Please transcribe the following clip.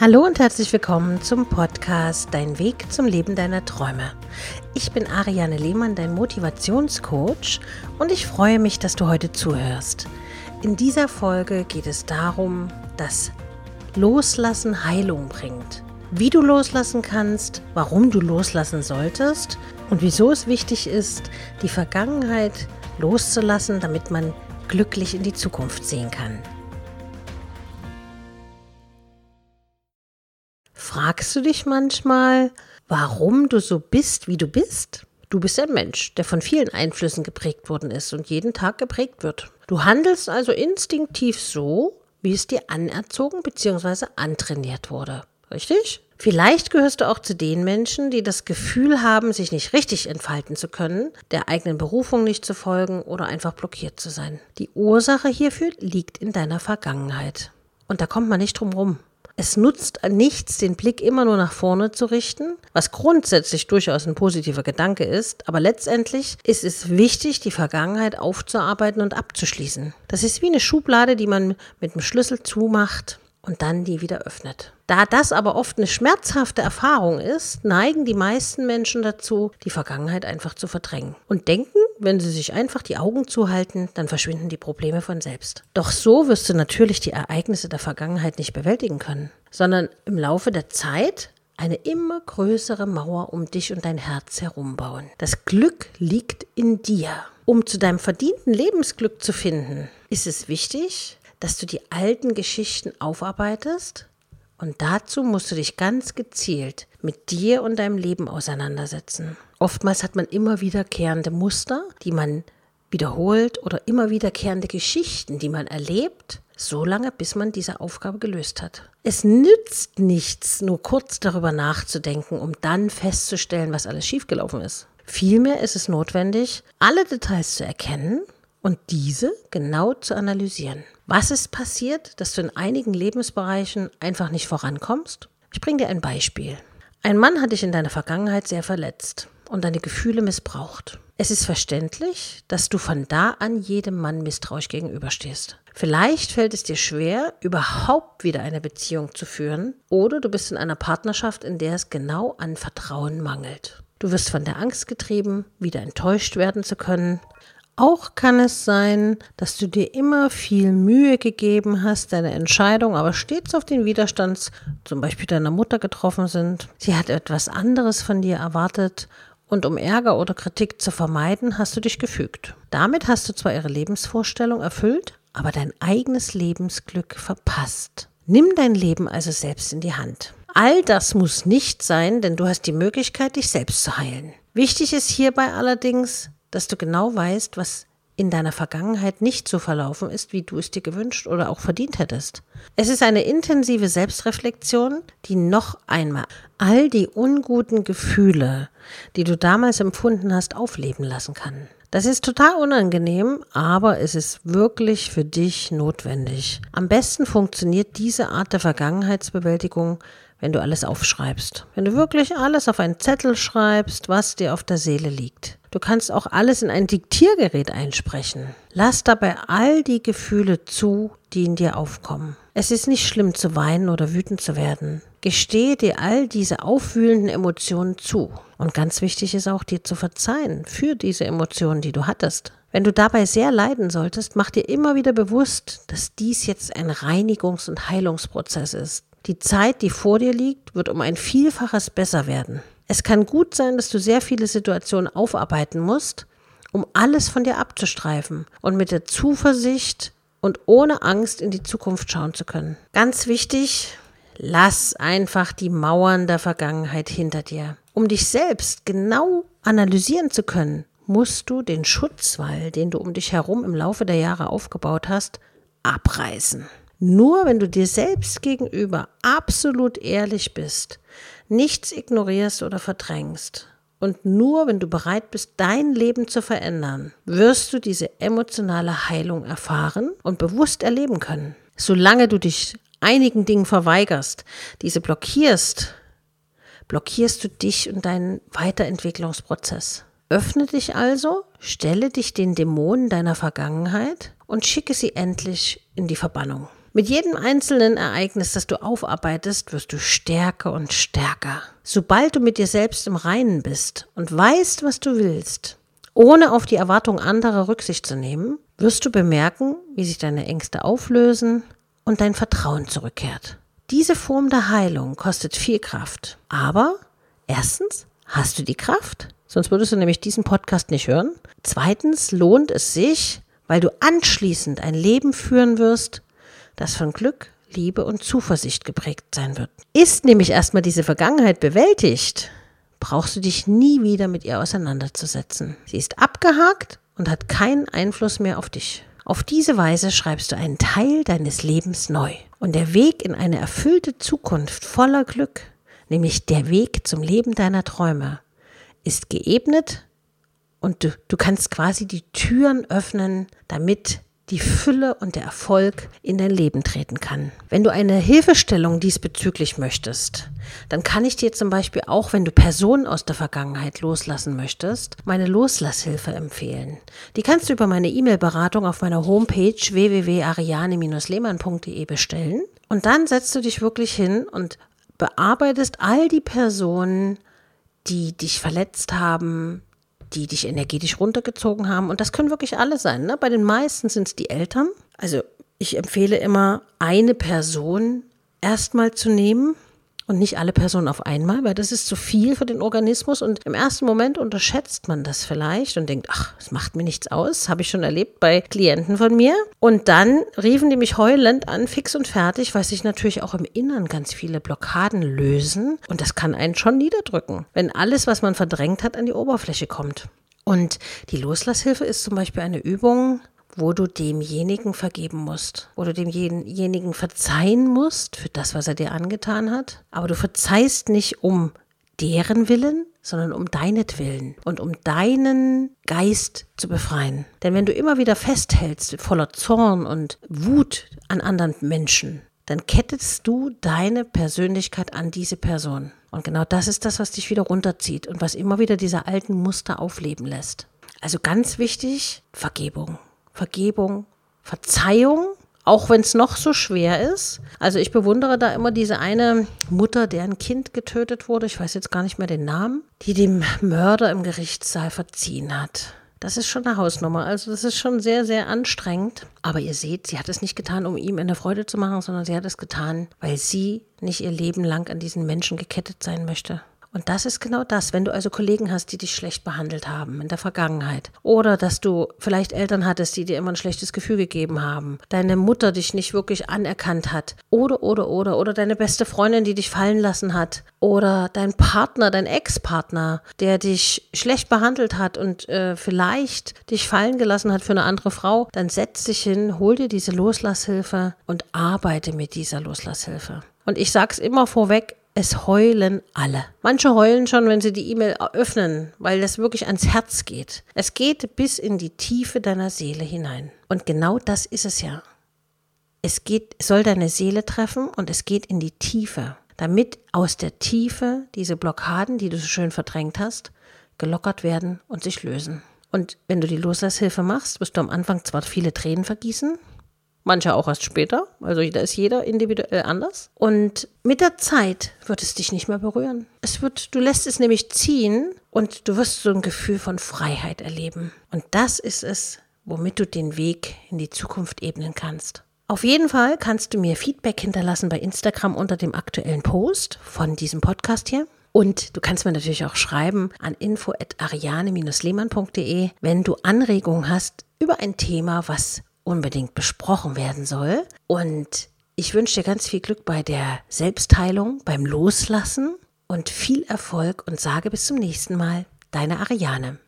Hallo und herzlich willkommen zum Podcast Dein Weg zum Leben deiner Träume. Ich bin Ariane Lehmann, dein Motivationscoach und ich freue mich, dass du heute zuhörst. In dieser Folge geht es darum, dass Loslassen Heilung bringt. Wie du loslassen kannst, warum du loslassen solltest und wieso es wichtig ist, die Vergangenheit loszulassen, damit man glücklich in die Zukunft sehen kann. Fragst du dich manchmal, warum du so bist, wie du bist? Du bist ein Mensch, der von vielen Einflüssen geprägt worden ist und jeden Tag geprägt wird. Du handelst also instinktiv so, wie es dir anerzogen bzw. antrainiert wurde. Richtig? Vielleicht gehörst du auch zu den Menschen, die das Gefühl haben, sich nicht richtig entfalten zu können, der eigenen Berufung nicht zu folgen oder einfach blockiert zu sein. Die Ursache hierfür liegt in deiner Vergangenheit. Und da kommt man nicht drum rum. Es nutzt nichts, den Blick immer nur nach vorne zu richten, was grundsätzlich durchaus ein positiver Gedanke ist, aber letztendlich ist es wichtig, die Vergangenheit aufzuarbeiten und abzuschließen. Das ist wie eine Schublade, die man mit dem Schlüssel zumacht und dann die wieder öffnet. Da das aber oft eine schmerzhafte Erfahrung ist, neigen die meisten Menschen dazu, die Vergangenheit einfach zu verdrängen und denken, wenn sie sich einfach die Augen zuhalten, dann verschwinden die Probleme von selbst. Doch so wirst du natürlich die Ereignisse der Vergangenheit nicht bewältigen können, sondern im Laufe der Zeit eine immer größere Mauer um dich und dein Herz herumbauen. Das Glück liegt in dir. Um zu deinem verdienten Lebensglück zu finden, ist es wichtig, dass du die alten Geschichten aufarbeitest und dazu musst du dich ganz gezielt mit dir und deinem Leben auseinandersetzen. Oftmals hat man immer wiederkehrende Muster, die man wiederholt oder immer wiederkehrende Geschichten, die man erlebt, so lange, bis man diese Aufgabe gelöst hat. Es nützt nichts, nur kurz darüber nachzudenken, um dann festzustellen, was alles schiefgelaufen ist. Vielmehr ist es notwendig, alle Details zu erkennen und diese genau zu analysieren. Was ist passiert, dass du in einigen Lebensbereichen einfach nicht vorankommst? Ich bringe dir ein Beispiel. Ein Mann hat dich in deiner Vergangenheit sehr verletzt und deine Gefühle missbraucht. Es ist verständlich, dass du von da an jedem Mann misstrauisch gegenüberstehst. Vielleicht fällt es dir schwer, überhaupt wieder eine Beziehung zu führen, oder du bist in einer Partnerschaft, in der es genau an Vertrauen mangelt. Du wirst von der Angst getrieben, wieder enttäuscht werden zu können, auch kann es sein, dass du dir immer viel Mühe gegeben hast, deine Entscheidung aber stets auf den Widerstand zum Beispiel deiner Mutter getroffen sind. Sie hat etwas anderes von dir erwartet und um Ärger oder Kritik zu vermeiden, hast du dich gefügt. Damit hast du zwar ihre Lebensvorstellung erfüllt, aber dein eigenes Lebensglück verpasst. Nimm dein Leben also selbst in die Hand. All das muss nicht sein, denn du hast die Möglichkeit, dich selbst zu heilen. Wichtig ist hierbei allerdings, dass du genau weißt, was in deiner Vergangenheit nicht so verlaufen ist, wie du es dir gewünscht oder auch verdient hättest. Es ist eine intensive Selbstreflexion, die noch einmal all die unguten Gefühle, die du damals empfunden hast, aufleben lassen kann. Das ist total unangenehm, aber es ist wirklich für dich notwendig. Am besten funktioniert diese Art der Vergangenheitsbewältigung, wenn du alles aufschreibst. Wenn du wirklich alles auf einen Zettel schreibst, was dir auf der Seele liegt. Du kannst auch alles in ein Diktiergerät einsprechen. Lass dabei all die Gefühle zu, die in dir aufkommen. Es ist nicht schlimm zu weinen oder wütend zu werden. Gestehe dir all diese aufwühlenden Emotionen zu. Und ganz wichtig ist auch, dir zu verzeihen für diese Emotionen, die du hattest. Wenn du dabei sehr leiden solltest, mach dir immer wieder bewusst, dass dies jetzt ein Reinigungs- und Heilungsprozess ist. Die Zeit, die vor dir liegt, wird um ein Vielfaches besser werden. Es kann gut sein, dass du sehr viele Situationen aufarbeiten musst, um alles von dir abzustreifen und mit der Zuversicht und ohne Angst in die Zukunft schauen zu können. Ganz wichtig, lass einfach die Mauern der Vergangenheit hinter dir. Um dich selbst genau analysieren zu können, musst du den Schutzwall, den du um dich herum im Laufe der Jahre aufgebaut hast, abreißen. Nur wenn du dir selbst gegenüber absolut ehrlich bist, nichts ignorierst oder verdrängst und nur wenn du bereit bist, dein Leben zu verändern, wirst du diese emotionale Heilung erfahren und bewusst erleben können. Solange du dich einigen Dingen verweigerst, diese blockierst, blockierst du dich und deinen Weiterentwicklungsprozess. Öffne dich also, stelle dich den Dämonen deiner Vergangenheit und schicke sie endlich in die Verbannung. Mit jedem einzelnen Ereignis, das du aufarbeitest, wirst du stärker und stärker. Sobald du mit dir selbst im Reinen bist und weißt, was du willst, ohne auf die Erwartung anderer Rücksicht zu nehmen, wirst du bemerken, wie sich deine Ängste auflösen und dein Vertrauen zurückkehrt. Diese Form der Heilung kostet viel Kraft. Aber erstens hast du die Kraft, sonst würdest du nämlich diesen Podcast nicht hören. Zweitens lohnt es sich, weil du anschließend ein Leben führen wirst, das von Glück, Liebe und Zuversicht geprägt sein wird. Ist nämlich erstmal diese Vergangenheit bewältigt, brauchst du dich nie wieder mit ihr auseinanderzusetzen. Sie ist abgehakt und hat keinen Einfluss mehr auf dich. Auf diese Weise schreibst du einen Teil deines Lebens neu. Und der Weg in eine erfüllte Zukunft voller Glück, nämlich der Weg zum Leben deiner Träume, ist geebnet und du, du kannst quasi die Türen öffnen, damit die Fülle und der Erfolg in dein Leben treten kann. Wenn du eine Hilfestellung diesbezüglich möchtest, dann kann ich dir zum Beispiel auch, wenn du Personen aus der Vergangenheit loslassen möchtest, meine Loslasshilfe empfehlen. Die kannst du über meine E-Mail-Beratung auf meiner Homepage www.ariane-lehmann.de bestellen. Und dann setzt du dich wirklich hin und bearbeitest all die Personen, die dich verletzt haben, die dich energetisch runtergezogen haben. Und das können wirklich alle sein. Ne? Bei den meisten sind es die Eltern. Also ich empfehle immer, eine Person erstmal zu nehmen und nicht alle Personen auf einmal, weil das ist zu viel für den Organismus und im ersten Moment unterschätzt man das vielleicht und denkt, ach, es macht mir nichts aus, habe ich schon erlebt bei Klienten von mir. Und dann riefen die mich heulend an, fix und fertig, weil sich natürlich auch im Innern ganz viele Blockaden lösen und das kann einen schon niederdrücken, wenn alles, was man verdrängt hat, an die Oberfläche kommt. Und die Loslasshilfe ist zum Beispiel eine Übung, wo du demjenigen vergeben musst, wo du demjenigen verzeihen musst für das, was er dir angetan hat. Aber du verzeihst nicht um deren Willen, sondern um deinetwillen und um deinen Geist zu befreien. Denn wenn du immer wieder festhältst, voller Zorn und Wut an anderen Menschen, dann kettest du deine Persönlichkeit an diese Person. Und genau das ist das, was dich wieder runterzieht und was immer wieder diese alten Muster aufleben lässt. Also ganz wichtig, Vergebung. Vergebung, Verzeihung, auch wenn es noch so schwer ist. Also ich bewundere da immer diese eine Mutter, deren Kind getötet wurde, ich weiß jetzt gar nicht mehr den Namen, die dem Mörder im Gerichtssaal verziehen hat. Das ist schon eine Hausnummer. Also das ist schon sehr, sehr anstrengend. Aber ihr seht, sie hat es nicht getan, um ihm eine Freude zu machen, sondern sie hat es getan, weil sie nicht ihr Leben lang an diesen Menschen gekettet sein möchte. Und das ist genau das, wenn du also Kollegen hast, die dich schlecht behandelt haben in der Vergangenheit. Oder dass du vielleicht Eltern hattest, die dir immer ein schlechtes Gefühl gegeben haben. Deine Mutter dich nicht wirklich anerkannt hat. Oder, oder, oder. Oder deine beste Freundin, die dich fallen lassen hat. Oder dein Partner, dein Ex-Partner, der dich schlecht behandelt hat und äh, vielleicht dich fallen gelassen hat für eine andere Frau. Dann setz dich hin, hol dir diese Loslasshilfe und arbeite mit dieser Loslasshilfe. Und ich sag's immer vorweg, es heulen alle. Manche heulen schon, wenn sie die E-Mail öffnen, weil das wirklich ans Herz geht. Es geht bis in die Tiefe deiner Seele hinein. Und genau das ist es ja. Es geht, soll deine Seele treffen und es geht in die Tiefe, damit aus der Tiefe diese Blockaden, die du so schön verdrängt hast, gelockert werden und sich lösen. Und wenn du die Loslasshilfe machst, wirst du am Anfang zwar viele Tränen vergießen, manche auch erst später. Also da ist jeder individuell anders. Und mit der Zeit wird es dich nicht mehr berühren. Es wird, du lässt es nämlich ziehen und du wirst so ein Gefühl von Freiheit erleben. Und das ist es, womit du den Weg in die Zukunft ebnen kannst. Auf jeden Fall kannst du mir Feedback hinterlassen bei Instagram unter dem aktuellen Post von diesem Podcast hier. Und du kannst mir natürlich auch schreiben an info@ariane-lehmann.de, wenn du Anregungen hast über ein Thema, was unbedingt besprochen werden soll. Und ich wünsche dir ganz viel Glück bei der Selbstheilung, beim Loslassen und viel Erfolg und sage bis zum nächsten Mal, deine Ariane.